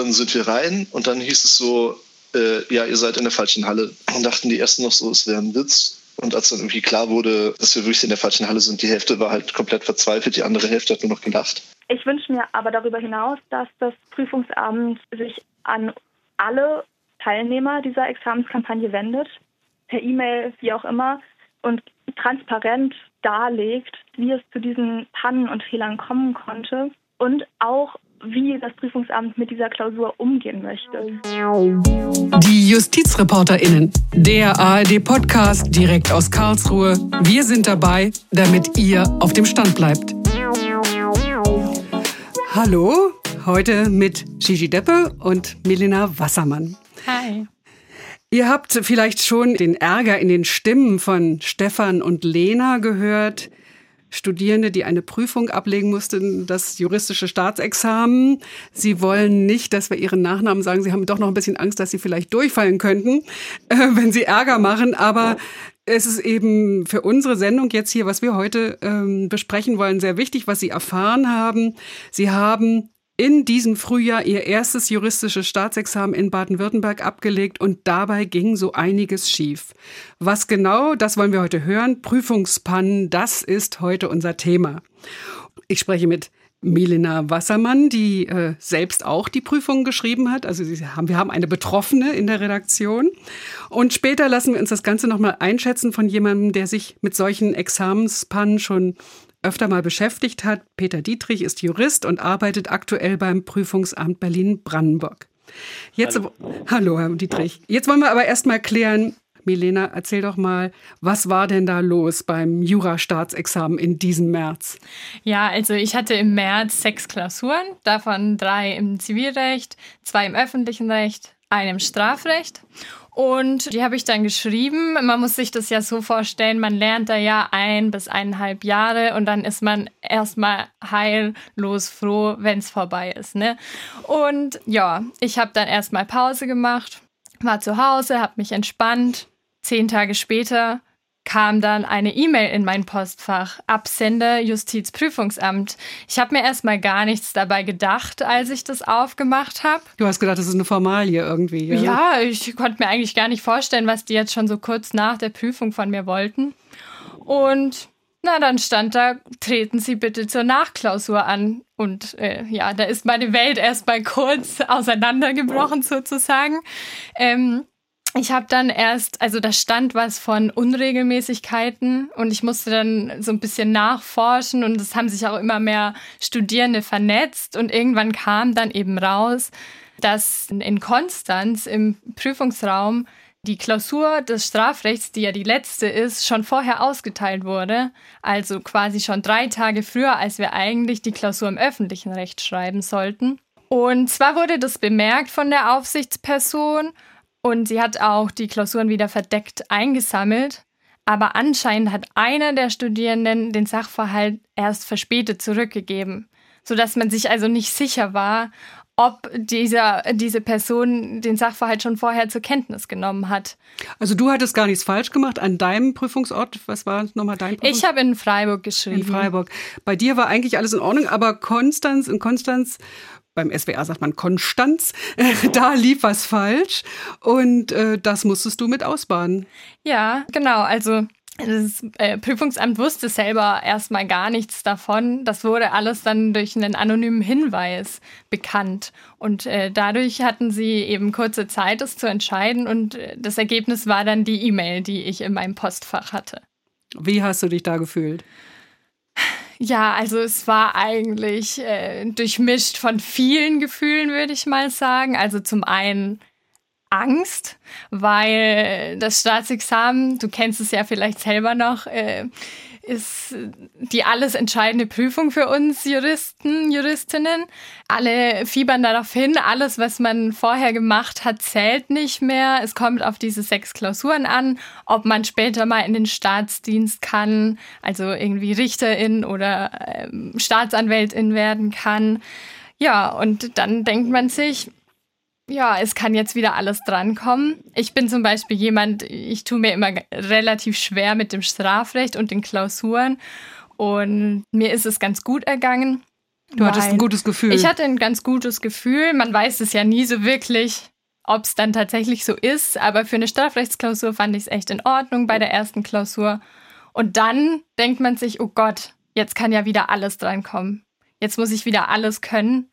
Dann sind wir rein und dann hieß es so, äh, ja, ihr seid in der falschen Halle. Und dachten die ersten noch so, es wäre ein Witz. Und als dann irgendwie klar wurde, dass wir wirklich in der falschen Halle sind, die Hälfte war halt komplett verzweifelt, die andere Hälfte hat nur noch gelacht. Ich wünsche mir aber darüber hinaus, dass das Prüfungsamt sich an alle Teilnehmer dieser Examenskampagne wendet, per E-Mail, wie auch immer, und transparent darlegt, wie es zu diesen Pannen und Fehlern kommen konnte und auch wie das Prüfungsamt mit dieser Klausur umgehen möchte. Die JustizreporterInnen, der ARD-Podcast direkt aus Karlsruhe. Wir sind dabei, damit ihr auf dem Stand bleibt. Hallo, heute mit Gigi Deppe und Melina Wassermann. Hi. Ihr habt vielleicht schon den Ärger in den Stimmen von Stefan und Lena gehört. Studierende, die eine Prüfung ablegen mussten, das juristische Staatsexamen. Sie wollen nicht, dass wir ihren Nachnamen sagen. Sie haben doch noch ein bisschen Angst, dass sie vielleicht durchfallen könnten, äh, wenn sie Ärger machen. Aber es ist eben für unsere Sendung jetzt hier, was wir heute ähm, besprechen wollen, sehr wichtig, was Sie erfahren haben. Sie haben in diesem Frühjahr ihr erstes juristisches Staatsexamen in Baden-Württemberg abgelegt und dabei ging so einiges schief. Was genau, das wollen wir heute hören. Prüfungspannen, das ist heute unser Thema. Ich spreche mit Milena Wassermann, die äh, selbst auch die Prüfung geschrieben hat. Also haben, wir haben eine Betroffene in der Redaktion. Und später lassen wir uns das Ganze nochmal einschätzen von jemandem, der sich mit solchen Examenspannen schon öfter mal beschäftigt hat. Peter Dietrich ist Jurist und arbeitet aktuell beim Prüfungsamt Berlin-Brandenburg. Jetzt, hallo. hallo, Herr Dietrich. Jetzt wollen wir aber erst mal klären, Milena, erzähl doch mal, was war denn da los beim Jura-Staatsexamen in diesem März? Ja, also ich hatte im März sechs Klausuren, davon drei im Zivilrecht, zwei im öffentlichen Recht, eine im Strafrecht. Und die habe ich dann geschrieben. Man muss sich das ja so vorstellen, man lernt da ja ein bis eineinhalb Jahre und dann ist man erstmal heillos froh, wenn es vorbei ist. Ne? Und ja, ich habe dann erstmal Pause gemacht, war zu Hause, habe mich entspannt. Zehn Tage später kam dann eine E-Mail in mein Postfach. Absender Justizprüfungsamt. Ich habe mir erstmal gar nichts dabei gedacht, als ich das aufgemacht habe. Du hast gedacht, das ist eine Formalie irgendwie. Ja? ja, ich konnte mir eigentlich gar nicht vorstellen, was die jetzt schon so kurz nach der Prüfung von mir wollten. Und na, dann stand da, treten Sie bitte zur Nachklausur an. Und äh, ja, da ist meine Welt erstmal kurz auseinandergebrochen sozusagen. Ähm, ich habe dann erst, also da stand was von Unregelmäßigkeiten und ich musste dann so ein bisschen nachforschen und es haben sich auch immer mehr Studierende vernetzt und irgendwann kam dann eben raus, dass in Konstanz im Prüfungsraum die Klausur des Strafrechts, die ja die letzte ist, schon vorher ausgeteilt wurde. Also quasi schon drei Tage früher, als wir eigentlich die Klausur im öffentlichen Recht schreiben sollten. Und zwar wurde das bemerkt von der Aufsichtsperson und sie hat auch die Klausuren wieder verdeckt eingesammelt. Aber anscheinend hat einer der Studierenden den Sachverhalt erst verspätet zurückgegeben, sodass man sich also nicht sicher war, ob dieser, diese Person den Sachverhalt schon vorher zur Kenntnis genommen hat. Also du hattest gar nichts falsch gemacht an deinem Prüfungsort. Was war nochmal dein Prüfungsort? Ich habe in Freiburg geschrieben. In Freiburg. Bei dir war eigentlich alles in Ordnung, aber Konstanz, in Konstanz beim SWR sagt man Konstanz, da lief was falsch und äh, das musstest du mit ausbaden. Ja, genau. Also das äh, Prüfungsamt wusste selber erstmal gar nichts davon. Das wurde alles dann durch einen anonymen Hinweis bekannt. Und äh, dadurch hatten sie eben kurze Zeit, es zu entscheiden. Und äh, das Ergebnis war dann die E-Mail, die ich in meinem Postfach hatte. Wie hast du dich da gefühlt? Ja, also es war eigentlich äh, durchmischt von vielen Gefühlen, würde ich mal sagen. Also zum einen Angst, weil das Staatsexamen, du kennst es ja vielleicht selber noch, äh, ist die alles entscheidende Prüfung für uns Juristen, Juristinnen. Alle fiebern darauf hin, alles, was man vorher gemacht hat, zählt nicht mehr. Es kommt auf diese sechs Klausuren an, ob man später mal in den Staatsdienst kann, also irgendwie Richterin oder ähm, Staatsanwältin werden kann. Ja, und dann denkt man sich, ja, es kann jetzt wieder alles drankommen. Ich bin zum Beispiel jemand, ich tue mir immer relativ schwer mit dem Strafrecht und den Klausuren. Und mir ist es ganz gut ergangen. Du hattest ein gutes Gefühl. Ich hatte ein ganz gutes Gefühl. Man weiß es ja nie so wirklich, ob es dann tatsächlich so ist. Aber für eine Strafrechtsklausur fand ich es echt in Ordnung bei der ersten Klausur. Und dann denkt man sich, oh Gott, jetzt kann ja wieder alles drankommen. Jetzt muss ich wieder alles können.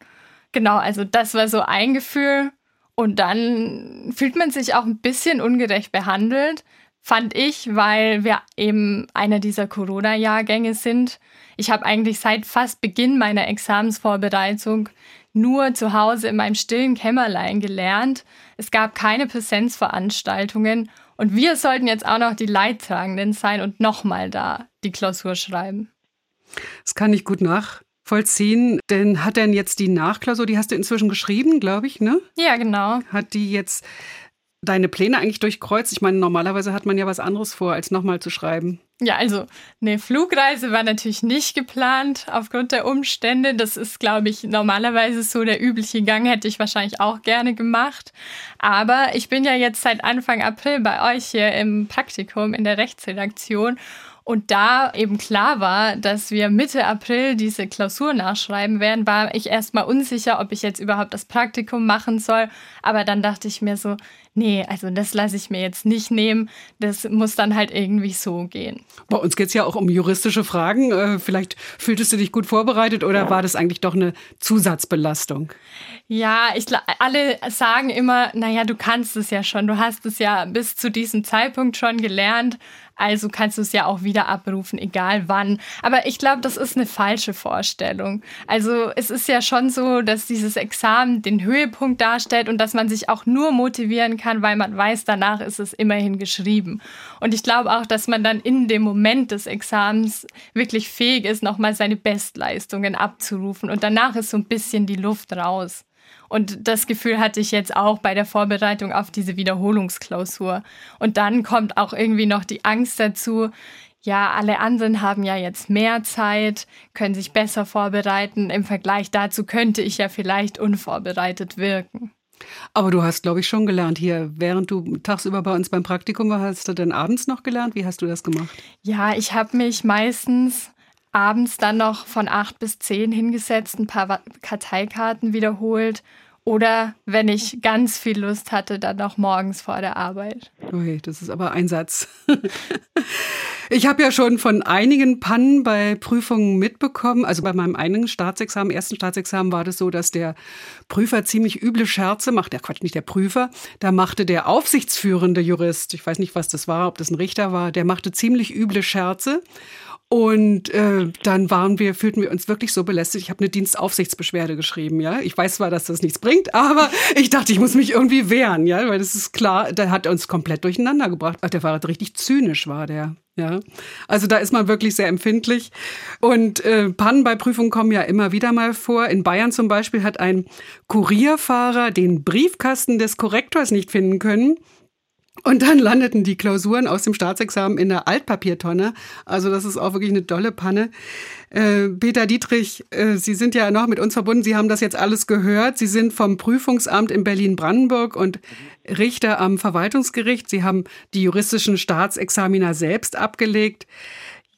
Genau, also das war so ein Gefühl. Und dann fühlt man sich auch ein bisschen ungerecht behandelt, fand ich, weil wir eben einer dieser Corona-Jahrgänge sind. Ich habe eigentlich seit fast Beginn meiner Examensvorbereitung nur zu Hause in meinem stillen Kämmerlein gelernt. Es gab keine Präsenzveranstaltungen und wir sollten jetzt auch noch die Leidtragenden sein und nochmal da die Klausur schreiben. Das kann ich gut nach vollziehen. Denn hat denn jetzt die Nachklausur, die hast du inzwischen geschrieben, glaube ich, ne? Ja, genau. Hat die jetzt deine Pläne eigentlich durchkreuzt? Ich meine, normalerweise hat man ja was anderes vor, als nochmal zu schreiben. Ja, also eine Flugreise war natürlich nicht geplant aufgrund der Umstände. Das ist, glaube ich, normalerweise so der übliche Gang, hätte ich wahrscheinlich auch gerne gemacht. Aber ich bin ja jetzt seit Anfang April bei euch hier im Praktikum in der Rechtsredaktion und da eben klar war, dass wir Mitte April diese Klausur nachschreiben werden, war ich erstmal unsicher, ob ich jetzt überhaupt das Praktikum machen soll. Aber dann dachte ich mir so, nee, also das lasse ich mir jetzt nicht nehmen. Das muss dann halt irgendwie so gehen. Bei uns geht es ja auch um juristische Fragen. Äh, vielleicht fühltest du dich gut vorbereitet oder war das eigentlich doch eine Zusatzbelastung? Ja, ich, alle sagen immer, naja, du kannst es ja schon. Du hast es ja bis zu diesem Zeitpunkt schon gelernt. Also kannst du es ja auch wieder abrufen, egal wann. Aber ich glaube, das ist eine falsche Vorstellung. Also es ist ja schon so, dass dieses Examen den Höhepunkt darstellt und dass man sich auch nur motivieren kann, weil man weiß, danach ist es immerhin geschrieben. Und ich glaube auch, dass man dann in dem Moment des Examens wirklich fähig ist, nochmal seine Bestleistungen abzurufen. Und danach ist so ein bisschen die Luft raus. Und das Gefühl hatte ich jetzt auch bei der Vorbereitung auf diese Wiederholungsklausur. Und dann kommt auch irgendwie noch die Angst dazu, ja, alle anderen haben ja jetzt mehr Zeit, können sich besser vorbereiten. Im Vergleich dazu könnte ich ja vielleicht unvorbereitet wirken. Aber du hast, glaube ich, schon gelernt hier, während du tagsüber bei uns beim Praktikum warst, hast du dann abends noch gelernt? Wie hast du das gemacht? Ja, ich habe mich meistens abends dann noch von acht bis zehn hingesetzt, ein paar Karteikarten wiederholt oder wenn ich ganz viel Lust hatte, dann noch morgens vor der Arbeit. Okay, das ist aber Einsatz. Ich habe ja schon von einigen Pannen bei Prüfungen mitbekommen. Also bei meinem eigenen Staatsexamen, ersten Staatsexamen war das so, dass der Prüfer ziemlich üble Scherze macht. Der Quatsch, nicht der Prüfer. Da machte der aufsichtsführende Jurist, ich weiß nicht, was das war, ob das ein Richter war, der machte ziemlich üble Scherze. Und äh, dann waren wir, fühlten wir uns wirklich so belästigt. Ich habe eine Dienstaufsichtsbeschwerde geschrieben, ja. Ich weiß zwar, dass das nichts bringt, aber ich dachte, ich muss mich irgendwie wehren, ja, weil das ist klar, der hat uns komplett durcheinander gebracht. Der war richtig zynisch, war der. Ja, also da ist man wirklich sehr empfindlich. Und äh, Pannen bei Prüfungen kommen ja immer wieder mal vor. In Bayern zum Beispiel hat ein Kurierfahrer den Briefkasten des Korrektors nicht finden können. Und dann landeten die Klausuren aus dem Staatsexamen in der Altpapiertonne. Also das ist auch wirklich eine dolle Panne. Äh, Peter Dietrich, äh, Sie sind ja noch mit uns verbunden. Sie haben das jetzt alles gehört. Sie sind vom Prüfungsamt in Berlin-Brandenburg und Richter am Verwaltungsgericht. Sie haben die juristischen Staatsexaminer selbst abgelegt.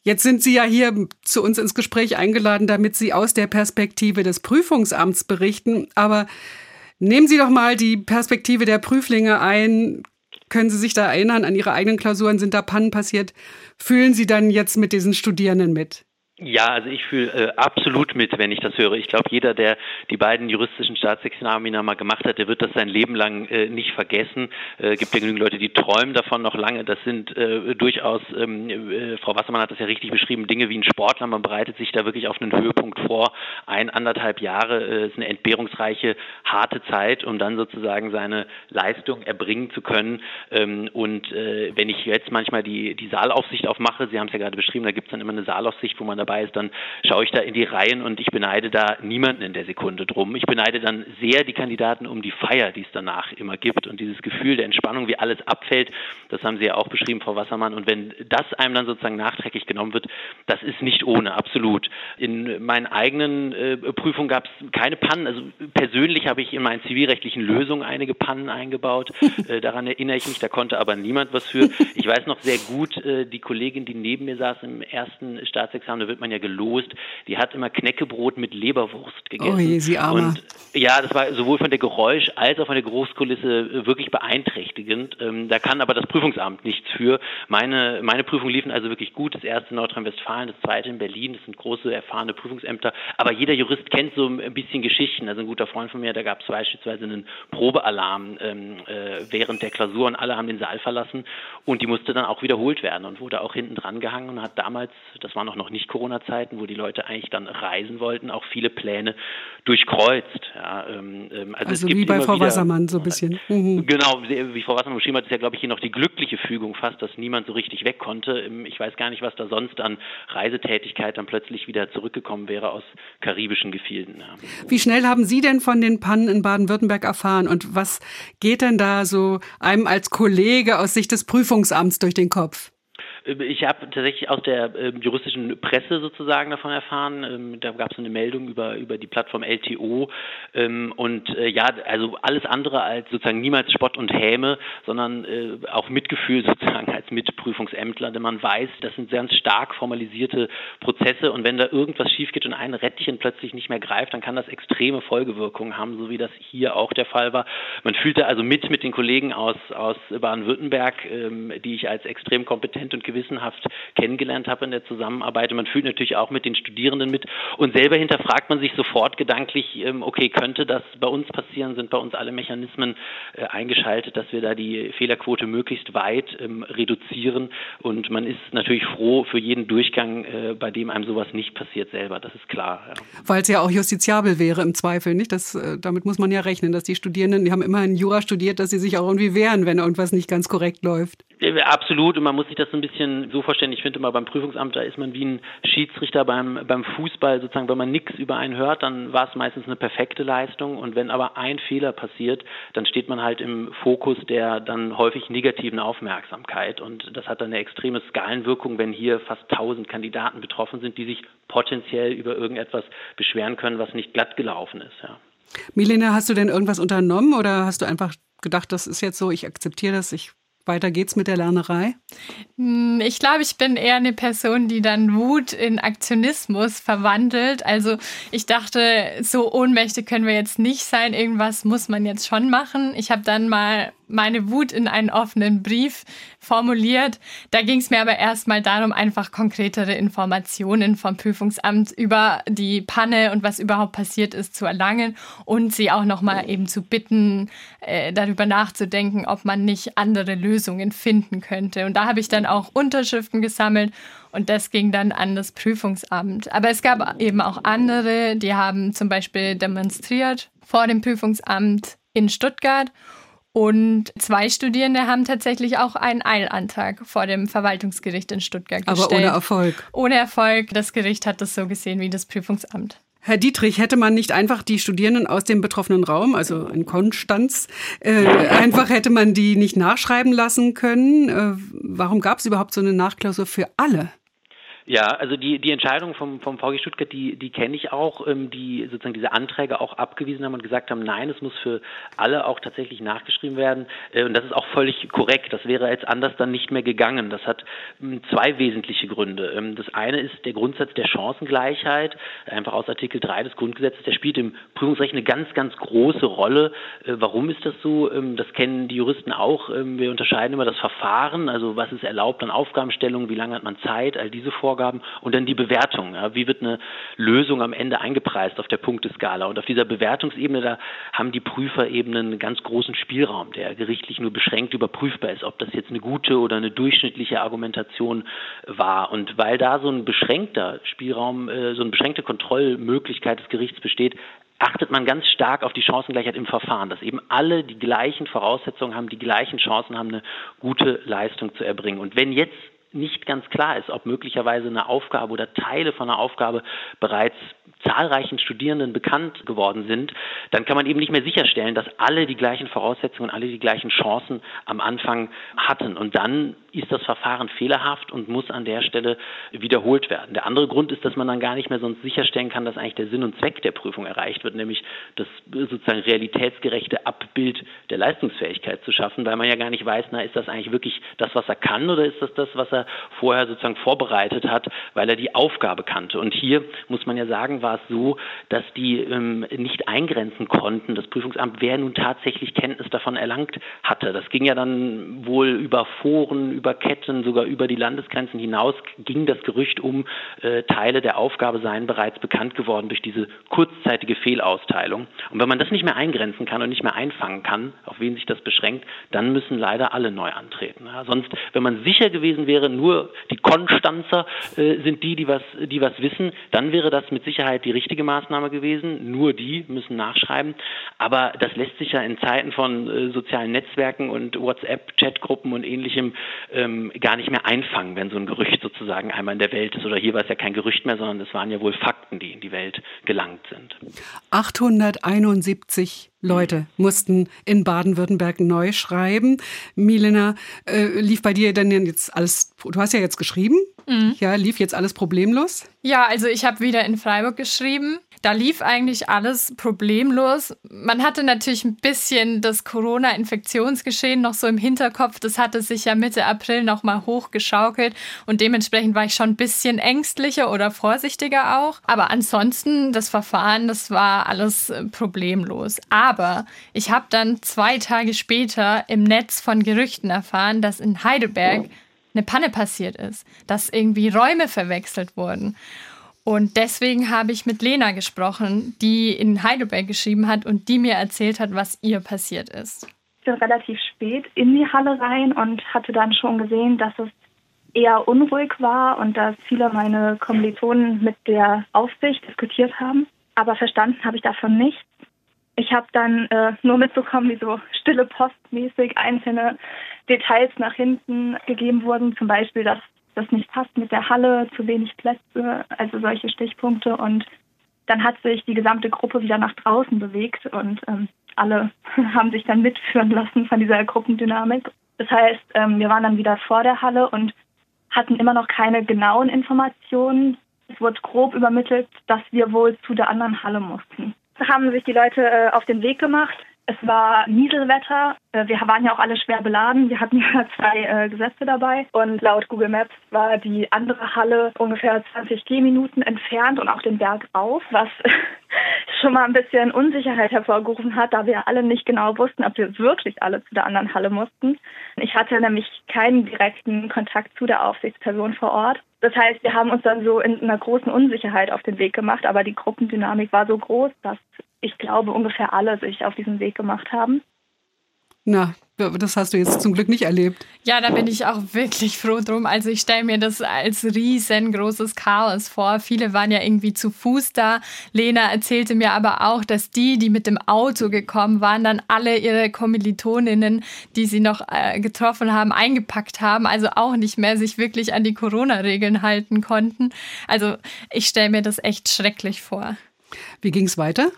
Jetzt sind Sie ja hier zu uns ins Gespräch eingeladen, damit Sie aus der Perspektive des Prüfungsamts berichten. Aber nehmen Sie doch mal die Perspektive der Prüflinge ein. Können Sie sich da erinnern an Ihre eigenen Klausuren? Sind da Pannen passiert? Fühlen Sie dann jetzt mit diesen Studierenden mit? Ja, also ich fühle äh, absolut mit, wenn ich das höre. Ich glaube, jeder, der die beiden juristischen Staatsexamina mal gemacht hat, der wird das sein Leben lang äh, nicht vergessen. Äh, gibt ja genügend Leute, die träumen davon noch lange. Das sind äh, durchaus, ähm, äh, Frau Wassermann hat das ja richtig beschrieben, Dinge wie ein Sportler. Man bereitet sich da wirklich auf einen Höhepunkt vor. Ein, anderthalb Jahre äh, ist eine entbehrungsreiche, harte Zeit, um dann sozusagen seine Leistung erbringen zu können. Ähm, und äh, wenn ich jetzt manchmal die, die Saalaufsicht aufmache, Sie haben es ja gerade beschrieben, da gibt es dann immer eine Saalaufsicht, wo man da dabei ist, dann schaue ich da in die Reihen und ich beneide da niemanden in der Sekunde drum. Ich beneide dann sehr die Kandidaten um die Feier, die es danach immer gibt und dieses Gefühl der Entspannung, wie alles abfällt, das haben Sie ja auch beschrieben, Frau Wassermann. Und wenn das einem dann sozusagen nachträglich genommen wird, das ist nicht ohne, absolut. In meinen eigenen äh, Prüfungen gab es keine Pannen. Also persönlich habe ich in meinen zivilrechtlichen Lösungen einige Pannen eingebaut. Äh, daran erinnere ich mich, da konnte aber niemand was für. Ich weiß noch sehr gut, äh, die Kollegin, die neben mir saß im ersten Staatsexamen, da wird wird man ja gelost, die hat immer Knäckebrot mit Leberwurst gegessen. Oh je, sie Arme. Und ja, das war sowohl von der Geräusch als auch von der Geruchskulisse wirklich beeinträchtigend. Ähm, da kann aber das Prüfungsamt nichts für. Meine, meine Prüfungen liefen also wirklich gut. Das erste in Nordrhein-Westfalen, das zweite in Berlin. Das sind große, erfahrene Prüfungsämter. Aber jeder Jurist kennt so ein bisschen Geschichten. Also ein guter Freund von mir, da gab es beispielsweise einen Probealarm ähm, äh, während der Klausur und alle haben den Saal verlassen und die musste dann auch wiederholt werden und wurde auch hinten dran gehangen und hat damals, das waren auch noch nicht Corona-Zeiten, wo die Leute eigentlich dann reisen wollten, auch viele Pläne durchkreuzt. Ja, ähm, ähm also, also wie bei Frau wieder, Wassermann so ein bisschen. Mhm. Genau, wie Frau Wassermann beschrieben hat, ist ja, glaube ich, hier noch die glückliche Fügung fast, dass niemand so richtig weg konnte. Ähm, ich weiß gar nicht, was da sonst an Reisetätigkeit dann plötzlich wieder zurückgekommen wäre aus karibischen Gefilden. Ja. Wie schnell haben Sie denn von den Pannen in Baden-Württemberg erfahren und was geht denn da so einem als Kollege aus Sicht des Prüfungsamts durch den Kopf? Ich habe tatsächlich aus der äh, juristischen Presse sozusagen davon erfahren. Ähm, da gab es eine Meldung über, über die Plattform LTO. Ähm, und äh, ja, also alles andere als sozusagen niemals Spott und Häme, sondern äh, auch Mitgefühl sozusagen als Mitprüfungsämtler. Denn man weiß, das sind ganz stark formalisierte Prozesse. Und wenn da irgendwas schief geht und ein Rädchen plötzlich nicht mehr greift, dann kann das extreme Folgewirkungen haben, so wie das hier auch der Fall war. Man fühlte also mit mit den Kollegen aus, aus Baden-Württemberg, ähm, die ich als extrem kompetent und gewissenhaft kennengelernt habe in der Zusammenarbeit. Und man fühlt natürlich auch mit den Studierenden mit und selber hinterfragt man sich sofort gedanklich, ähm, okay, könnte das bei uns passieren? Sind bei uns alle Mechanismen äh, eingeschaltet, dass wir da die Fehlerquote möglichst weit ähm, reduzieren? Und man ist natürlich froh für jeden Durchgang, äh, bei dem einem sowas nicht passiert selber. Das ist klar. Ja. Weil es ja auch justiziabel wäre im Zweifel, nicht? Das, äh, damit muss man ja rechnen, dass die Studierenden, die haben immerhin Jura studiert, dass sie sich auch irgendwie wehren, wenn irgendwas nicht ganz korrekt läuft. Absolut. Und man muss sich das so ein bisschen bisschen so vorstellen, ich finde immer beim Prüfungsamt, da ist man wie ein Schiedsrichter beim, beim Fußball, sozusagen, wenn man nichts über einen hört, dann war es meistens eine perfekte Leistung und wenn aber ein Fehler passiert, dann steht man halt im Fokus der dann häufig negativen Aufmerksamkeit und das hat dann eine extreme Skalenwirkung, wenn hier fast tausend Kandidaten betroffen sind, die sich potenziell über irgendetwas beschweren können, was nicht glatt gelaufen ist. Ja. Milena, hast du denn irgendwas unternommen oder hast du einfach gedacht, das ist jetzt so, ich akzeptiere das, ich weiter geht's mit der Lernerei? Hm, ich glaube, ich bin eher eine Person, die dann Wut in Aktionismus verwandelt. Also ich dachte, so ohnmächtig können wir jetzt nicht sein. Irgendwas muss man jetzt schon machen. Ich habe dann mal meine Wut in einen offenen Brief formuliert. Da ging es mir aber erstmal darum, einfach konkretere Informationen vom Prüfungsamt über die Panne und was überhaupt passiert ist zu erlangen und sie auch nochmal eben zu bitten, äh, darüber nachzudenken, ob man nicht andere Lösungen finden könnte. Und da habe ich dann auch Unterschriften gesammelt und das ging dann an das Prüfungsamt. Aber es gab eben auch andere, die haben zum Beispiel demonstriert vor dem Prüfungsamt in Stuttgart und zwei Studierende haben tatsächlich auch einen Eilantrag vor dem Verwaltungsgericht in Stuttgart gestellt. Aber ohne Erfolg. Ohne Erfolg. Das Gericht hat das so gesehen wie das Prüfungsamt. Herr Dietrich, hätte man nicht einfach die Studierenden aus dem betroffenen Raum, also in Konstanz, äh, einfach hätte man die nicht nachschreiben lassen können? Äh, warum gab es überhaupt so eine Nachklausur für alle? Ja, also die, die Entscheidung vom, vom VG Stuttgart, die, die kenne ich auch, ähm, die sozusagen diese Anträge auch abgewiesen haben und gesagt haben, nein, es muss für alle auch tatsächlich nachgeschrieben werden. Äh, und das ist auch völlig korrekt. Das wäre jetzt anders dann nicht mehr gegangen. Das hat ähm, zwei wesentliche Gründe. Ähm, das eine ist der Grundsatz der Chancengleichheit, einfach aus Artikel 3 des Grundgesetzes. Der spielt im Prüfungsrecht eine ganz, ganz große Rolle. Äh, warum ist das so? Ähm, das kennen die Juristen auch. Ähm, wir unterscheiden immer das Verfahren, also was ist erlaubt an Aufgabenstellungen, wie lange hat man Zeit, all diese Vorgaben Vorgaben und dann die Bewertung. Ja, wie wird eine Lösung am Ende eingepreist auf der Punkteskala? Und auf dieser Bewertungsebene, da haben die Prüfer eben einen ganz großen Spielraum, der gerichtlich nur beschränkt überprüfbar ist, ob das jetzt eine gute oder eine durchschnittliche Argumentation war. Und weil da so ein beschränkter Spielraum, äh, so eine beschränkte Kontrollmöglichkeit des Gerichts besteht, achtet man ganz stark auf die Chancengleichheit im Verfahren, dass eben alle die gleichen Voraussetzungen haben, die gleichen Chancen haben, eine gute Leistung zu erbringen. Und wenn jetzt nicht ganz klar ist, ob möglicherweise eine Aufgabe oder Teile von einer Aufgabe bereits zahlreichen Studierenden bekannt geworden sind, dann kann man eben nicht mehr sicherstellen, dass alle die gleichen Voraussetzungen, alle die gleichen Chancen am Anfang hatten. Und dann ist das Verfahren fehlerhaft und muss an der Stelle wiederholt werden. Der andere Grund ist, dass man dann gar nicht mehr sonst sicherstellen kann, dass eigentlich der Sinn und Zweck der Prüfung erreicht wird, nämlich das sozusagen realitätsgerechte Abbild der Leistungsfähigkeit zu schaffen, weil man ja gar nicht weiß, na, ist das eigentlich wirklich das, was er kann oder ist das das, was er vorher sozusagen vorbereitet hat, weil er die Aufgabe kannte. Und hier muss man ja sagen, war es so, dass die ähm, nicht eingrenzen konnten, das Prüfungsamt, wer nun tatsächlich Kenntnis davon erlangt hatte. Das ging ja dann wohl über Foren, über Ketten, sogar über die Landesgrenzen hinaus, ging das Gerücht um, äh, Teile der Aufgabe seien bereits bekannt geworden durch diese kurzzeitige Fehlausteilung. Und wenn man das nicht mehr eingrenzen kann und nicht mehr einfangen kann, auf wen sich das beschränkt, dann müssen leider alle neu antreten. Ja, sonst, wenn man sicher gewesen wäre, nur die Konstanzer äh, sind die, die was, die was wissen, dann wäre das mit Sicherheit die richtige Maßnahme gewesen. Nur die müssen nachschreiben. Aber das lässt sich ja in Zeiten von äh, sozialen Netzwerken und WhatsApp-Chatgruppen und ähnlichem ähm, gar nicht mehr einfangen, wenn so ein Gerücht sozusagen einmal in der Welt ist. Oder hier war es ja kein Gerücht mehr, sondern es waren ja wohl Fakten, die in die Welt gelangt sind. 871 Leute mussten in Baden-Württemberg neu schreiben. Milena, äh, lief bei dir denn jetzt alles, du hast ja jetzt geschrieben, mhm. ja, lief jetzt alles problemlos? Ja, also ich habe wieder in Freiburg geschrieben da lief eigentlich alles problemlos. Man hatte natürlich ein bisschen das Corona-Infektionsgeschehen noch so im Hinterkopf. Das hatte sich ja Mitte April noch mal hochgeschaukelt und dementsprechend war ich schon ein bisschen ängstlicher oder vorsichtiger auch. Aber ansonsten, das Verfahren, das war alles äh, problemlos. Aber ich habe dann zwei Tage später im Netz von Gerüchten erfahren, dass in Heidelberg eine Panne passiert ist, dass irgendwie Räume verwechselt wurden. Und deswegen habe ich mit Lena gesprochen, die in Heidelberg geschrieben hat und die mir erzählt hat, was ihr passiert ist. Ich bin relativ spät in die Halle rein und hatte dann schon gesehen, dass es eher unruhig war und dass viele meine Kommilitonen mit der Aufsicht diskutiert haben. Aber verstanden habe ich davon nichts. Ich habe dann äh, nur mitbekommen, wie so stille postmäßig einzelne Details nach hinten gegeben wurden. Zum Beispiel, dass das nicht passt mit der Halle, zu wenig Plätze, also solche Stichpunkte. Und dann hat sich die gesamte Gruppe wieder nach draußen bewegt und ähm, alle haben sich dann mitführen lassen von dieser Gruppendynamik. Das heißt, ähm, wir waren dann wieder vor der Halle und hatten immer noch keine genauen Informationen. Es wurde grob übermittelt, dass wir wohl zu der anderen Halle mussten. Da haben sich die Leute äh, auf den Weg gemacht. Es war Nieselwetter. Äh, wir waren ja auch alle schwer beladen. Wir hatten ja zwei äh, Gesetze dabei. Und laut Google Maps war die andere Halle ungefähr 20 Gehminuten entfernt und auch den Berg auf, was schon mal ein bisschen Unsicherheit hervorgerufen hat, da wir alle nicht genau wussten, ob wir wirklich alle zu der anderen Halle mussten. Ich hatte nämlich keinen direkten Kontakt zu der Aufsichtsperson vor Ort. Das heißt, wir haben uns dann so in einer großen Unsicherheit auf den Weg gemacht, aber die Gruppendynamik war so groß, dass ich glaube, ungefähr alle sich auf diesen Weg gemacht haben. Na, das hast du jetzt zum Glück nicht erlebt. Ja, da bin ich auch wirklich froh drum. Also ich stelle mir das als riesengroßes Chaos vor. Viele waren ja irgendwie zu Fuß da. Lena erzählte mir aber auch, dass die, die mit dem Auto gekommen waren, dann alle ihre Kommilitoninnen, die sie noch äh, getroffen haben, eingepackt haben. Also auch nicht mehr sich wirklich an die Corona-Regeln halten konnten. Also ich stelle mir das echt schrecklich vor. Wie ging es weiter?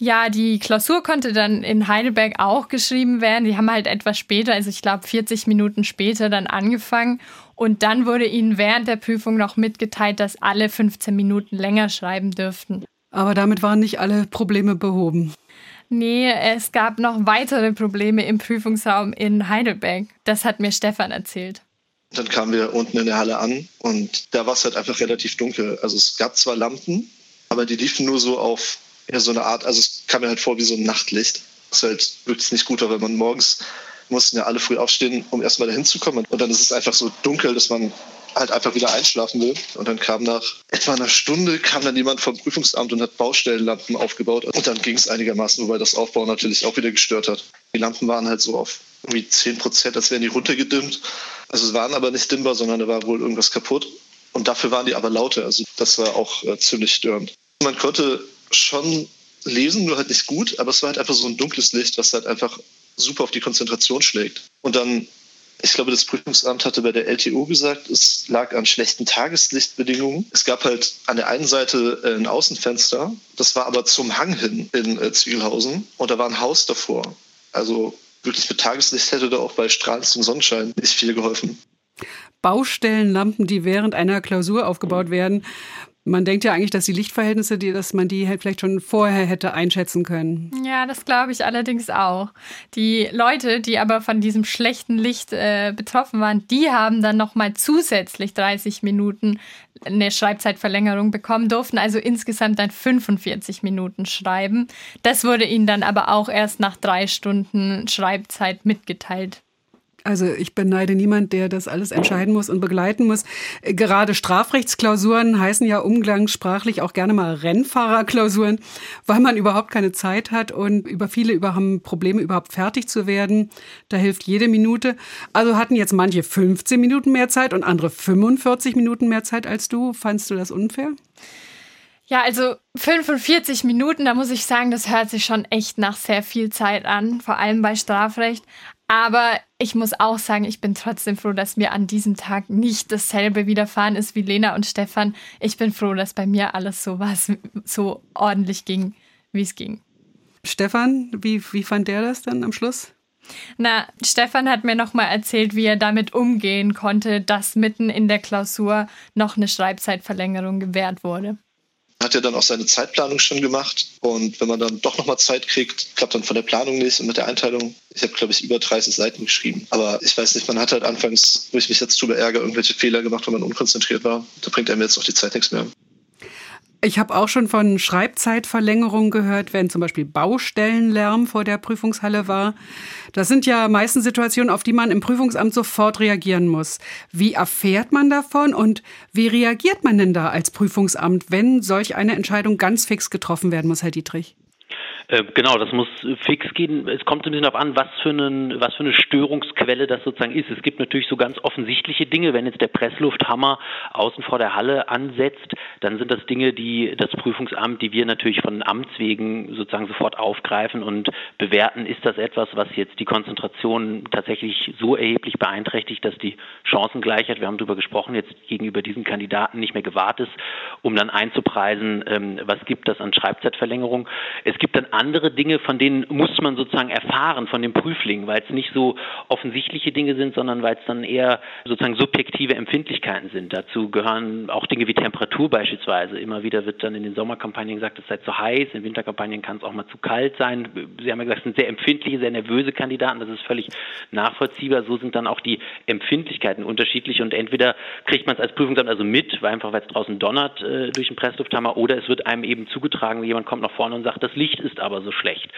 Ja, die Klausur konnte dann in Heidelberg auch geschrieben werden. Die haben halt etwas später, also ich glaube 40 Minuten später dann angefangen. Und dann wurde ihnen während der Prüfung noch mitgeteilt, dass alle 15 Minuten länger schreiben dürften. Aber damit waren nicht alle Probleme behoben. Nee, es gab noch weitere Probleme im Prüfungsraum in Heidelberg. Das hat mir Stefan erzählt. Dann kamen wir unten in der Halle an und da war es halt einfach relativ dunkel. Also es gab zwar Lampen, aber die liefen nur so auf ja, so eine Art, also es kam mir halt vor wie so ein Nachtlicht, was halt wirklich nicht gut war, wenn man morgens mussten ja alle früh aufstehen, um erstmal dahin zu kommen. Und dann ist es einfach so dunkel, dass man halt einfach wieder einschlafen will. Und dann kam nach etwa einer Stunde kam dann jemand vom Prüfungsamt und hat Baustellenlampen aufgebaut. Und dann ging es einigermaßen, wobei das Aufbau natürlich auch wieder gestört hat. Die Lampen waren halt so auf irgendwie 10 Prozent, als wären die runtergedimmt. Also es waren aber nicht dimmbar, sondern da war wohl irgendwas kaputt. Und dafür waren die aber lauter. Also das war auch äh, ziemlich störend. Man konnte schon lesen, nur halt nicht gut, aber es war halt einfach so ein dunkles Licht, was halt einfach super auf die Konzentration schlägt. Und dann, ich glaube, das Prüfungsamt hatte bei der LTO gesagt, es lag an schlechten Tageslichtbedingungen. Es gab halt an der einen Seite ein Außenfenster, das war aber zum Hang hin in äh, Ziegelhausen und da war ein Haus davor. Also wirklich mit Tageslicht hätte da auch bei strahlendem Sonnenschein nicht viel geholfen. Baustellenlampen, die während einer Klausur aufgebaut werden, Man denkt ja eigentlich, dass die Lichtverhältnisse, die, dass man die halt vielleicht schon vorher hätte einschätzen können. Ja, das glaube ich allerdings auch. Die Leute, die aber von diesem schlechten Licht äh, betroffen waren, die haben dann nochmal zusätzlich 30 Minuten eine Schreibzeitverlängerung bekommen, durften also insgesamt dann 45 Minuten schreiben. Das wurde ihnen dann aber auch erst nach drei Stunden Schreibzeit mitgeteilt. Also ich beneide niemand, der das alles entscheiden muss und begleiten muss. Gerade Strafrechtsklausuren heißen ja umgangssprachlich auch gerne mal Rennfahrerklausuren, weil man überhaupt keine Zeit hat und über viele über haben Probleme überhaupt fertig zu werden. Da hilft jede Minute. Also hatten jetzt manche 15 Minuten mehr Zeit und andere 45 Minuten mehr Zeit als du. Fandst du das unfair? Ja, also 45 Minuten, da muss ich sagen, das hört sich schon echt nach sehr viel Zeit an, vor allem bei Strafrecht. Aber ich muss auch sagen, ich bin trotzdem froh, dass mir an diesem Tag nicht dasselbe widerfahren ist wie Lena und Stefan. Ich bin froh, dass bei mir alles so was so ordentlich ging, wie es ging. Stefan, wie, wie fand der das dann am Schluss? Na, Stefan hat mir nochmal erzählt, wie er damit umgehen konnte, dass mitten in der Klausur noch eine Schreibzeitverlängerung gewährt wurde hat ja dann auch seine Zeitplanung schon gemacht. Und wenn man dann doch nochmal Zeit kriegt, klappt dann von der Planung nicht und mit der Einteilung. Ich habe, glaube ich, über 30 Seiten geschrieben. Aber ich weiß nicht, man hat halt anfangs, wo ich mich jetzt drüber ärgere, irgendwelche Fehler gemacht, wenn man unkonzentriert war. Da bringt einem jetzt auch die Zeit nichts mehr. Ich habe auch schon von Schreibzeitverlängerung gehört, wenn zum Beispiel Baustellenlärm vor der Prüfungshalle war. Das sind ja meistens Situationen, auf die man im Prüfungsamt sofort reagieren muss. Wie erfährt man davon und wie reagiert man denn da als Prüfungsamt, wenn solch eine Entscheidung ganz fix getroffen werden muss, Herr Dietrich? Äh, genau, das muss fix gehen. Es kommt ein bisschen darauf an, was für, einen, was für eine Störungsquelle das sozusagen ist. Es gibt natürlich so ganz offensichtliche Dinge. Wenn jetzt der Presslufthammer außen vor der Halle ansetzt, dann sind das Dinge, die das Prüfungsamt, die wir natürlich von Amts wegen sozusagen sofort aufgreifen und bewerten. Ist das etwas, was jetzt die Konzentration tatsächlich so erheblich beeinträchtigt, dass die Chancengleichheit, wir haben darüber gesprochen, jetzt gegenüber diesen Kandidaten nicht mehr gewahrt ist, um dann einzupreisen, ähm, was gibt das an Schreibzeitverlängerung. Es gibt dann andere Dinge, von denen muss man sozusagen erfahren von dem Prüfling, weil es nicht so offensichtliche Dinge sind, sondern weil es dann eher sozusagen subjektive Empfindlichkeiten sind. Dazu gehören auch Dinge wie Temperatur beispielsweise. Immer wieder wird dann in den Sommerkampagnen gesagt, es sei zu heiß, in Winterkampagnen kann es auch mal zu kalt sein. Sie haben ja gesagt, es sind sehr empfindliche, sehr nervöse Kandidaten, das ist völlig nachvollziehbar. So sind dann auch die Empfindlichkeiten unterschiedlich und entweder kriegt man es als Prüfungsamt also mit, weil einfach weil es draußen donnert äh, durch den Presslufthammer, oder es wird einem eben zugetragen, jemand kommt nach vorne und sagt, das Licht ist aber so schlecht.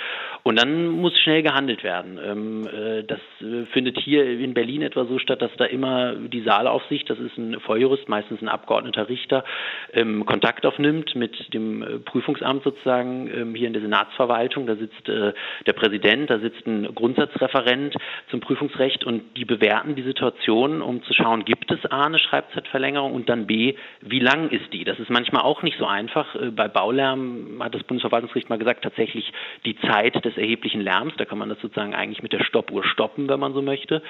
Und dann muss schnell gehandelt werden. Ähm, äh, das äh, findet hier in Berlin etwa so statt, dass da immer die Saalaufsicht, das ist ein Volljurist, meistens ein abgeordneter Richter, ähm, Kontakt aufnimmt mit dem äh, Prüfungsamt sozusagen ähm, hier in der Senatsverwaltung. Da sitzt der Präsident, da sitzt ein Grundsatzreferent zum Prüfungsrecht und die bewerten die Situation, um zu schauen, gibt es A eine Schreibzeitverlängerung und dann B, wie lang ist die? Das ist manchmal auch nicht so einfach. Bei Baulärm hat das Bundesverwaltungsgericht mal gesagt, tatsächlich die Zeit des erheblichen Lärms. Da kann man das sozusagen eigentlich mit der Stoppuhr stoppen, wenn man so möchte.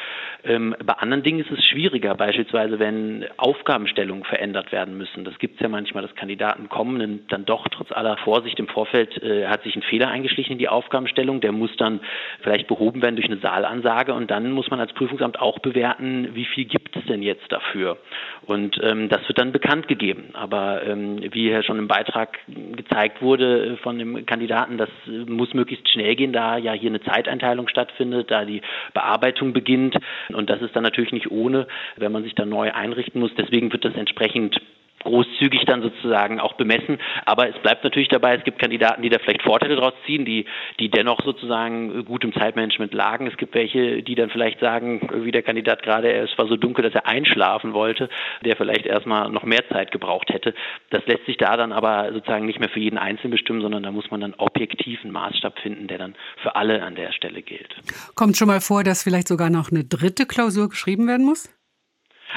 Ähm, bei anderen Dingen ist es schwieriger, beispielsweise wenn Aufgabenstellungen verändert werden müssen. Das gibt es ja manchmal, dass Kandidaten kommen und dann doch trotz aller Vorsicht im Vorfeld äh, hat sich ein Fehler eingeschlichen in die Aufgabenstellung. Der muss dann vielleicht behoben werden durch eine Saalansage und dann muss man als Prüfungsamt auch bewerten, wie viel gibt es denn jetzt dafür. Und ähm, das wird dann bekannt gegeben. Aber ähm, wie ja schon im Beitrag gezeigt wurde äh, von dem Kandidaten, das äh, muss möglichst schnell gehen, da ja hier eine Zeiteinteilung stattfindet, da die Bearbeitung beginnt. Und das ist dann natürlich nicht ohne, wenn man sich dann neu einrichten muss. Deswegen wird das entsprechend großzügig dann sozusagen auch bemessen. Aber es bleibt natürlich dabei, es gibt Kandidaten, die da vielleicht Vorteile draus ziehen, die, die dennoch sozusagen gut im Zeitmanagement lagen. Es gibt welche, die dann vielleicht sagen, wie der Kandidat gerade, es war so dunkel, dass er einschlafen wollte, der vielleicht erstmal noch mehr Zeit gebraucht hätte. Das lässt sich da dann aber sozusagen nicht mehr für jeden Einzelnen bestimmen, sondern da muss man dann objektiven Maßstab finden, der dann für alle an der Stelle gilt. Kommt schon mal vor, dass vielleicht sogar noch eine dritte Klausur geschrieben werden muss?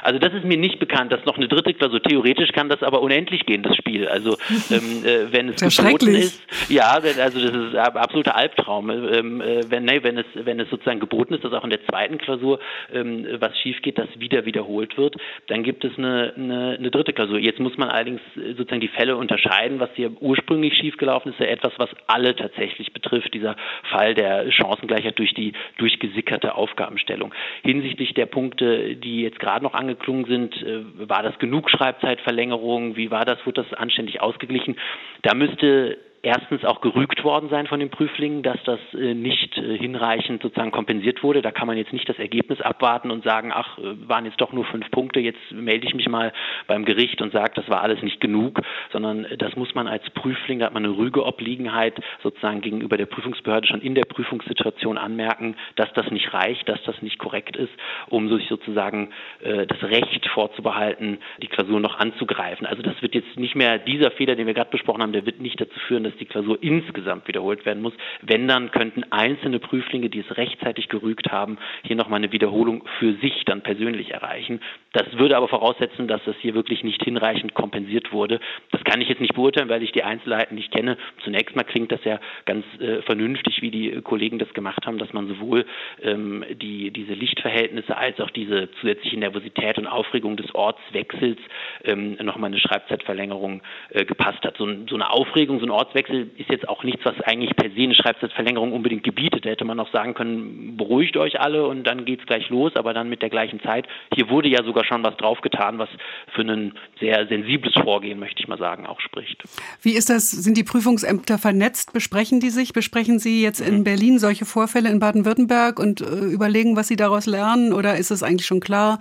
Also das ist mir nicht bekannt, dass noch eine dritte Klausur. Theoretisch kann das aber unendlich gehen, das Spiel. Also ähm, äh, wenn es geboten ist, ja, also das ist ein absoluter Albtraum. Ähm, äh, wenn, nee, wenn es wenn es sozusagen geboten ist, dass auch in der zweiten Klausur ähm, was schief geht, das wieder wiederholt wird, dann gibt es eine, eine, eine dritte Klausur. Jetzt muss man allerdings äh, sozusagen die Fälle unterscheiden. Was hier ursprünglich schiefgelaufen ist, ja etwas, was alle tatsächlich betrifft. Dieser Fall der Chancengleichheit durch die durchgesickerte Aufgabenstellung. Hinsichtlich der Punkte, die jetzt gerade noch angeklungen sind. Äh, war das genug Schreibzeitverlängerung? Wie war das? Wurde das anständig ausgeglichen? Da müsste erstens auch gerügt worden sein von den Prüflingen, dass das äh, nicht äh, hinreichend sozusagen kompensiert wurde. Da kann man jetzt nicht das Ergebnis abwarten und sagen, ach, äh, waren jetzt doch nur fünf Punkte, jetzt melde ich mich mal beim Gericht und sage, das war alles nicht genug, sondern das muss man als Prüfling, da hat man eine Rügeobliegenheit sozusagen gegenüber der Prüfungsbehörde schon in der Prüfungssituation anmerken, dass das nicht reicht, dass das nicht korrekt ist, um sich sozusagen das Recht vorzubehalten, die Klausur noch anzugreifen. Also das wird jetzt nicht mehr dieser Fehler, den wir gerade besprochen haben, der wird nicht dazu führen, dass dass die Klausur insgesamt wiederholt werden muss. Wenn, dann könnten einzelne Prüflinge, die es rechtzeitig gerügt haben, hier nochmal eine Wiederholung für sich dann persönlich erreichen. Das würde aber voraussetzen, dass das hier wirklich nicht hinreichend kompensiert wurde. Das kann ich jetzt nicht beurteilen, weil ich die Einzelheiten nicht kenne. Zunächst mal klingt das ja ganz äh, vernünftig, wie die Kollegen das gemacht haben, dass man sowohl ähm, die, diese Lichtverhältnisse als auch diese zusätzliche Nervosität und Aufregung des Ortswechsels ähm, nochmal eine Schreibzeitverlängerung äh, gepasst hat. So, so eine Aufregung, so ein Ortswechsel ist jetzt auch nichts, was eigentlich per se eine Schreibzeitverlängerung unbedingt gebietet. Da hätte man auch sagen können, beruhigt euch alle und dann geht es gleich los, aber dann mit der gleichen Zeit. Hier wurde ja sogar schon was draufgetan, was für ein sehr sensibles Vorgehen, möchte ich mal sagen, auch spricht. Wie ist das? Sind die Prüfungsämter vernetzt? Besprechen die sich? Besprechen Sie jetzt in mhm. Berlin solche Vorfälle in Baden-Württemberg und äh, überlegen, was Sie daraus lernen? Oder ist es eigentlich schon klar,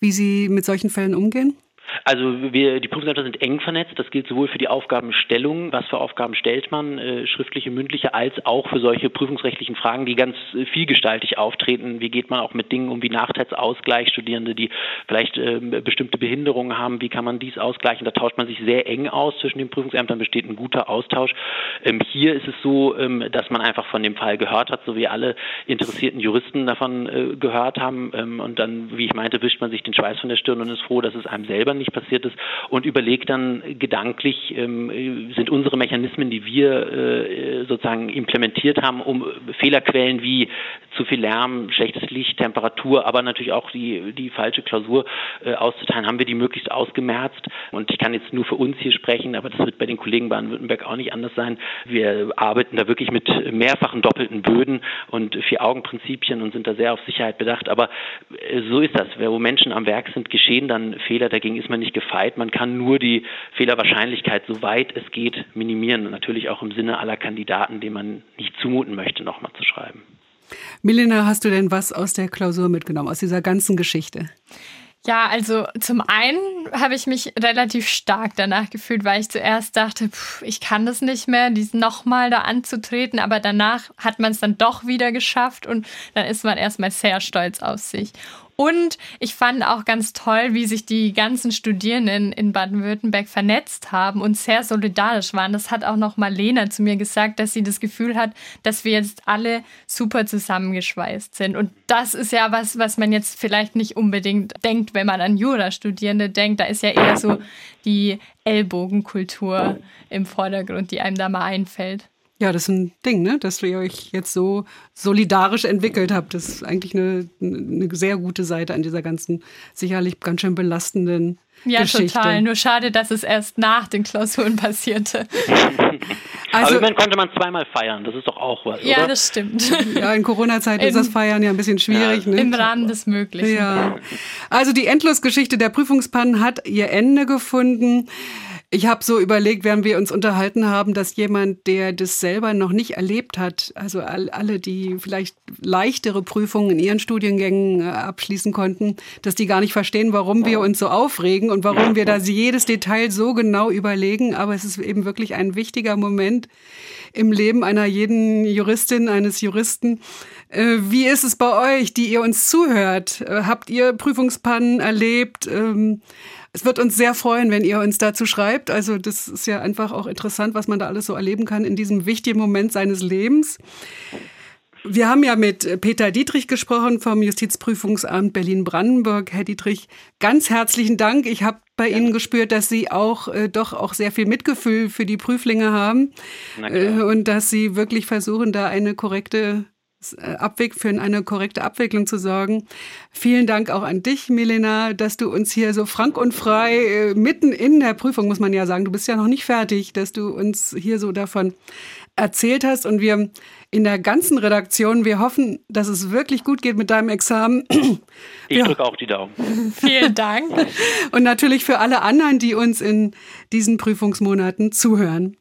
wie Sie mit solchen Fällen umgehen? Also wir, die Prüfungsämter sind eng vernetzt. Das gilt sowohl für die Aufgabenstellung, was für Aufgaben stellt man, äh, schriftliche, mündliche, als auch für solche prüfungsrechtlichen Fragen, die ganz äh, vielgestaltig auftreten. Wie geht man auch mit Dingen um wie Nachteilsausgleich, Studierende, die vielleicht äh, bestimmte Behinderungen haben, wie kann man dies ausgleichen? Da tauscht man sich sehr eng aus zwischen den Prüfungsämtern, besteht ein guter Austausch. Ähm, hier ist es so, ähm, dass man einfach von dem Fall gehört hat, so wie alle interessierten Juristen davon äh, gehört haben. Ähm, und dann, wie ich meinte, wischt man sich den Schweiß von der Stirn und ist froh, dass es einem selber nicht passiert ist und überlegt dann gedanklich, ähm, sind unsere Mechanismen, die wir äh, sozusagen implementiert haben, um Fehlerquellen wie zu viel Lärm, schlechtes Licht, Temperatur, aber natürlich auch die, die falsche Klausur äh, auszuteilen, haben wir die möglichst ausgemerzt. Und ich kann jetzt nur für uns hier sprechen, aber das wird bei den Kollegen Baden-Württemberg auch nicht anders sein. Wir arbeiten da wirklich mit mehrfachen doppelten Böden und Vier-Augen-Prinzipien und sind da sehr auf Sicherheit bedacht. Aber äh, so ist das. Wo Menschen am Werk sind, geschehen dann Fehler. Dagegen ist man nicht gefeit. Man kann nur die Fehlerwahrscheinlichkeit, soweit es geht, minimieren. natürlich auch im Sinne aller Kandidaten, denen man nicht zumuten möchte, nochmal zu schreiben. Milena, hast du denn was aus der Klausur mitgenommen, aus dieser ganzen Geschichte? Ja, also zum einen habe ich mich relativ stark danach gefühlt, weil ich zuerst dachte, pff, ich kann das nicht mehr, dies nochmal da anzutreten, aber danach hat man es dann doch wieder geschafft und dann ist man erstmal sehr stolz auf sich. Und ich fand auch ganz toll, wie sich die ganzen Studierenden in Baden-Württemberg vernetzt haben und sehr solidarisch waren. Das hat auch noch Marlena zu mir gesagt, dass sie das Gefühl hat, dass wir jetzt alle super zusammengeschweißt sind. Und das ist ja was, was man jetzt vielleicht nicht unbedingt denkt, wenn man an Jurastudierende denkt. Da ist ja eher so die Ellbogenkultur im Vordergrund, die einem da mal einfällt. Ja, das ist ein Ding, ne? dass ihr euch jetzt so solidarisch entwickelt habt. Das ist eigentlich eine, eine sehr gute Seite an dieser ganzen, sicherlich ganz schön belastenden ja, Geschichte. total. Nur schade, dass es erst nach den Klausuren passierte. Also, Aber immerhin konnte man zweimal feiern. Das ist doch auch was, Ja, oder? das stimmt. Ja, in Corona-Zeiten ist das Feiern ja ein bisschen schwierig. Ja. Ne? Im Rahmen des Möglichen. Ja. Also die Endlosgeschichte der Prüfungspannen hat ihr Ende gefunden. Ich habe so überlegt, während wir uns unterhalten haben, dass jemand, der das selber noch nicht erlebt hat, also alle, die vielleicht leichtere Prüfungen in ihren Studiengängen äh, abschließen konnten, dass die gar nicht verstehen, warum wir uns so aufregen und warum wir da jedes Detail so genau überlegen. Aber es ist eben wirklich ein wichtiger Moment im Leben einer jeden Juristin, eines Juristen. Äh, wie ist es bei euch, die ihr uns zuhört? Äh, habt ihr Prüfungspannen erlebt? Ähm, es wird uns sehr freuen, wenn ihr uns dazu schreibt. Also das ist ja einfach auch interessant, was man da alles so erleben kann in diesem wichtigen Moment seines Lebens. Wir haben ja mit Peter Dietrich gesprochen vom Justizprüfungsamt Berlin-Brandenburg. Herr Dietrich, ganz herzlichen Dank. Ich habe bei ja. Ihnen gespürt, dass Sie auch äh, doch auch sehr viel Mitgefühl für die Prüflinge haben äh, und dass Sie wirklich versuchen, da eine korrekte Abweg für eine korrekte Abwicklung zu sorgen. Vielen Dank auch an dich, Milena, dass du uns hier so frank und frei äh, mitten in der Prüfung, muss man ja sagen, du bist ja noch nicht fertig, dass du uns hier so davon erzählt hast und wir in der ganzen Redaktion. Wir hoffen, dass es wirklich gut geht mit deinem Examen. Ich drücke auch die Daumen. Vielen Dank. Und natürlich für alle anderen, die uns in diesen Prüfungsmonaten zuhören.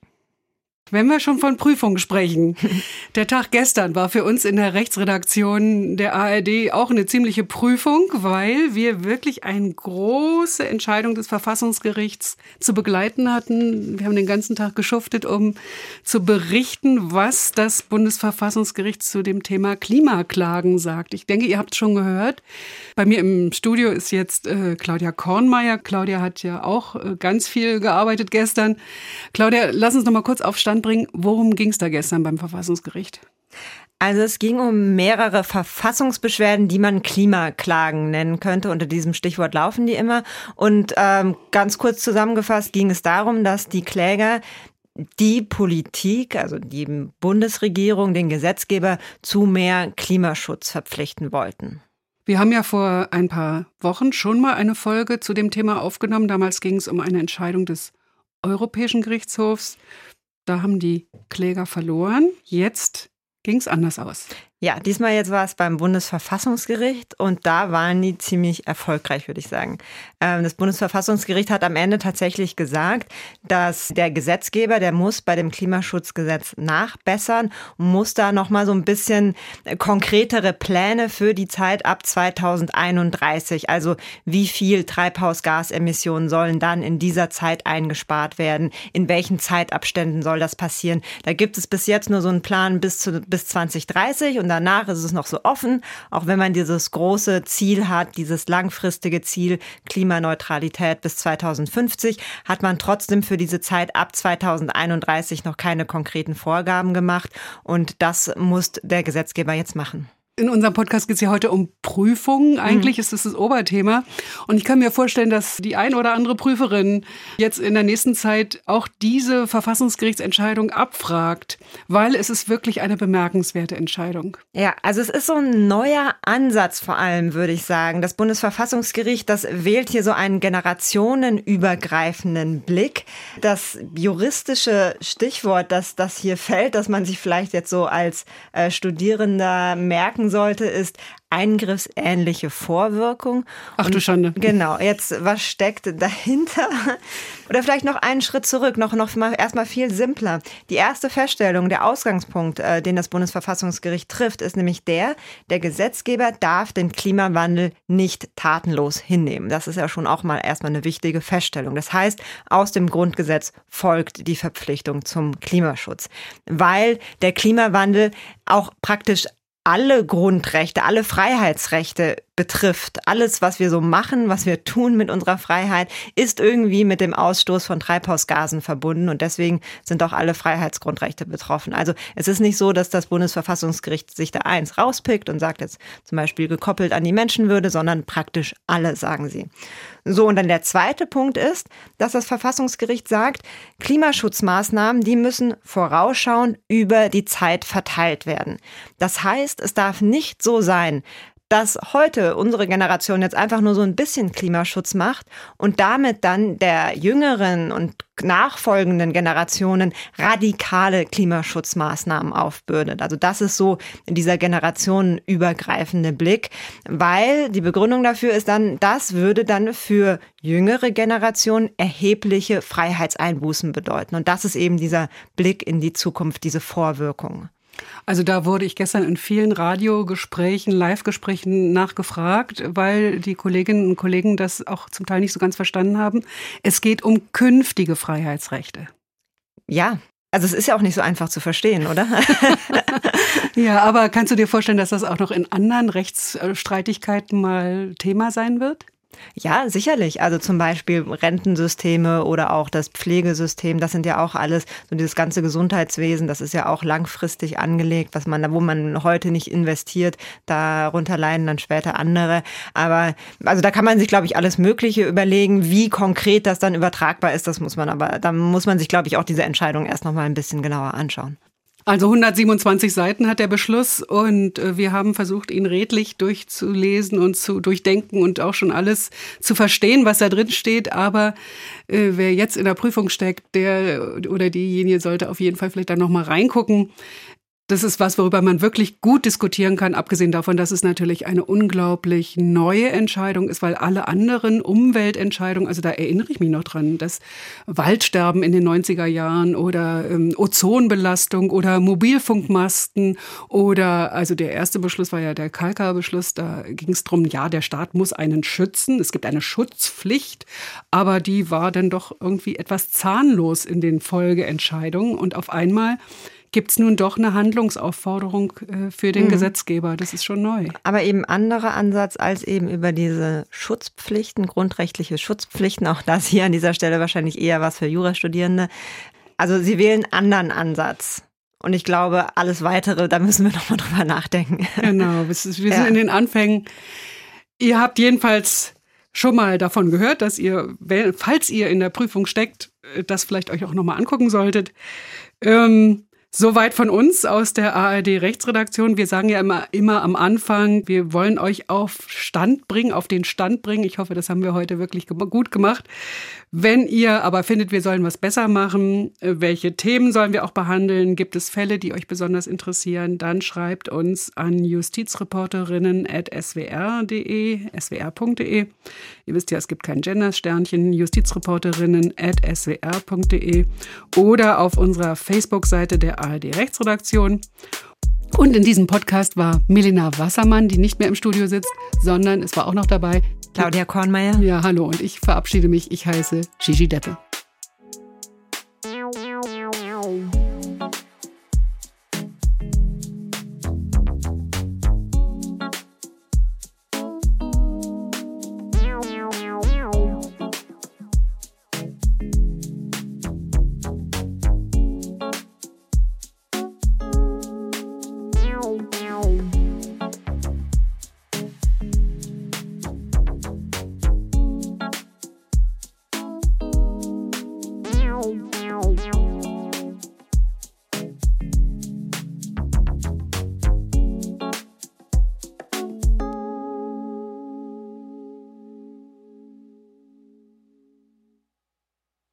Wenn wir schon von Prüfungen sprechen, der Tag gestern war für uns in der Rechtsredaktion der ARD auch eine ziemliche Prüfung, weil wir wirklich eine große Entscheidung des Verfassungsgerichts zu begleiten hatten. Wir haben den ganzen Tag geschuftet, um zu berichten, was das Bundesverfassungsgericht zu dem Thema Klimaklagen sagt. Ich denke, ihr habt es schon gehört. Bei mir im Studio ist jetzt äh, Claudia Kornmeier. Claudia hat ja auch äh, ganz viel gearbeitet gestern. Claudia, lass uns noch mal kurz aufstanden anbringen. Worum ging es da gestern beim Verfassungsgericht? Also es ging um mehrere Verfassungsbeschwerden, die man Klimaklagen nennen könnte. Unter diesem Stichwort laufen die immer. Und ähm, ganz kurz zusammengefasst ging es darum, dass die Kläger die Politik, also die Bundesregierung, den Gesetzgeber zu mehr Klimaschutz verpflichten wollten. Wir haben ja vor ein paar Wochen schon mal eine Folge zu dem Thema aufgenommen. Damals ging es um eine Entscheidung des Europäischen Gerichtshofs da haben die Kläger verloren. Jetzt ging es anders aus. Ja, diesmal jetzt war es beim Bundesverfassungsgericht und da waren die ziemlich erfolgreich, würde ich sagen. Ähm, das Bundesverfassungsgericht hat am Ende tatsächlich gesagt, dass der Gesetzgeber, der muss bei dem Klimaschutzgesetz nachbessern muss da nochmal so ein bisschen konkretere Pläne für die Zeit ab 2031. Also wie viel Treibhausgasemissionen sollen dann in dieser Zeit eingespart werden? In welchen Zeitabständen soll das passieren? Da gibt es bis jetzt nur so einen Plan bis, zu, bis 2030 und danach ist es noch so offen, auch wenn man dieses große Ziel hat, dieses langfristige Ziel Klimaneutralität bis 2050, hat man trotzdem für diese Zeit ab 2031 noch keine konkreten Vorgaben gemacht und das muss der Gesetzgeber jetzt machen. In unserem Podcast geht es ja heute um Prüfungen. Eigentlich mhm. ist das das Oberthema. Und ich kann mir vorstellen, dass die ein oder andere Prüferin jetzt in der nächsten Zeit auch diese Verfassungsgerichtsentscheidung abfragt, weil es ist wirklich eine bemerkenswerte Entscheidung. Ja, also es ist so ein neuer Ansatz vor allem, würde ich sagen. Das Bundesverfassungsgericht, das wählt hier so einen generationenübergreifenden Blick. Das juristische Stichwort, das, das hier fällt, dass man sich vielleicht jetzt so als äh, Studierender merken bedenken sollte, ist eingriffsähnliche Vorwirkung. Ach du Schande. Genau, jetzt, was steckt dahinter? Oder vielleicht noch einen Schritt zurück, noch, noch mal, erstmal viel simpler. Die erste Feststellung, der Ausgangspunkt, äh, den das Bundesverfassungsgericht trifft, ist nämlich der, der Gesetzgeber darf den Klimawandel nicht tatenlos hinnehmen. Das ist ja schon auch mal erstmal eine wichtige Feststellung. Das heißt, aus dem Grundgesetz folgt die Verpflichtung zum Klimaschutz, weil der Klimawandel auch praktisch alle Grundrechte, alle Freiheitsrechte betrifft. Alles, was wir so machen, was wir tun mit unserer Freiheit, ist irgendwie mit dem Ausstoß von Treibhausgasen verbunden und deswegen sind auch alle Freiheitsgrundrechte betroffen. Also es ist nicht so, dass das Bundesverfassungsgericht sich da eins rauspickt und sagt jetzt zum Beispiel gekoppelt an die Menschenwürde, sondern praktisch alle, sagen sie. So, und dann der zweite Punkt ist, dass das Verfassungsgericht sagt, Klimaschutzmaßnahmen, die müssen vorausschauend über die Zeit verteilt werden. Das heißt, es darf nicht so sein, dass heute unsere Generation jetzt einfach nur so ein bisschen Klimaschutz macht und damit dann der jüngeren und nachfolgenden Generationen radikale Klimaschutzmaßnahmen aufbürdet. Also das ist so dieser generationenübergreifende Blick, weil die Begründung dafür ist dann, das würde dann für jüngere Generationen erhebliche Freiheitseinbußen bedeuten. Und das ist eben dieser Blick in die Zukunft, diese Vorwirkung. Also da wurde ich gestern in vielen Radiogesprächen, Live-Gesprächen nachgefragt, weil die Kolleginnen und Kollegen das auch zum Teil nicht so ganz verstanden haben. Es geht um künftige Freiheitsrechte. Ja, also es ist ja auch nicht so einfach zu verstehen, oder? ja, aber kannst du dir vorstellen, dass das auch noch in anderen Rechtsstreitigkeiten mal Thema sein wird? Ja, sicherlich. Also zum Beispiel Rentensysteme oder auch das Pflegesystem, das sind ja auch alles, so dieses ganze Gesundheitswesen, das ist ja auch langfristig angelegt, was man, wo man heute nicht investiert, darunter leiden dann später andere. Aber also da kann man sich, glaube ich, alles Mögliche überlegen. Wie konkret das dann übertragbar ist, das muss man aber, da muss man sich, glaube ich, auch diese Entscheidung erst nochmal ein bisschen genauer anschauen. Also 127 Seiten hat der Beschluss und äh, wir haben versucht, ihn redlich durchzulesen und zu durchdenken und auch schon alles zu verstehen, was da drin steht. Aber äh, wer jetzt in der Prüfung steckt, der oder diejenige sollte auf jeden Fall vielleicht dann nochmal reingucken. Das ist was, worüber man wirklich gut diskutieren kann, abgesehen davon, dass es natürlich eine unglaublich neue Entscheidung ist, weil alle anderen Umweltentscheidungen, also da erinnere ich mich noch dran, das Waldsterben in den 90er Jahren oder ähm, Ozonbelastung oder Mobilfunkmasten oder, also der erste Beschluss war ja der Kalka-Beschluss, da ging es darum, ja, der Staat muss einen schützen, es gibt eine Schutzpflicht, aber die war dann doch irgendwie etwas zahnlos in den Folgeentscheidungen und auf einmal gibt es nun doch eine Handlungsaufforderung äh, für den mhm. Gesetzgeber. Das ist schon neu. Aber eben anderer Ansatz als eben über diese Schutzpflichten, grundrechtliche Schutzpflichten. Auch das hier an dieser Stelle wahrscheinlich eher was für Jurastudierende. Also Sie wählen einen anderen Ansatz. Und ich glaube, alles weitere, da müssen wir nochmal drüber nachdenken. Genau, wir sind ja. in den Anfängen. Ihr habt jedenfalls schon mal davon gehört, dass ihr, falls ihr in der Prüfung steckt, äh, das vielleicht euch auch nochmal angucken solltet. Ähm, Soweit von uns aus der ARD Rechtsredaktion. Wir sagen ja immer, immer am Anfang, wir wollen euch auf Stand bringen, auf den Stand bringen. Ich hoffe, das haben wir heute wirklich gut gemacht. Wenn ihr aber findet, wir sollen was besser machen, äh, welche Themen sollen wir auch behandeln, gibt es Fälle, die euch besonders interessieren, dann schreibt uns an justizreporterinnen.swr.de, swr.de. Ihr wisst ja, es gibt kein Gender-Sternchen, justizreporterinnen.swr.de oder auf unserer Facebook-Seite der ARD Rechtsredaktion. Und in diesem Podcast war Melina Wassermann, die nicht mehr im Studio sitzt, sondern es war auch noch dabei Claudia Kornmeier. Ja, hallo und ich verabschiede mich. Ich heiße Gigi Deppe.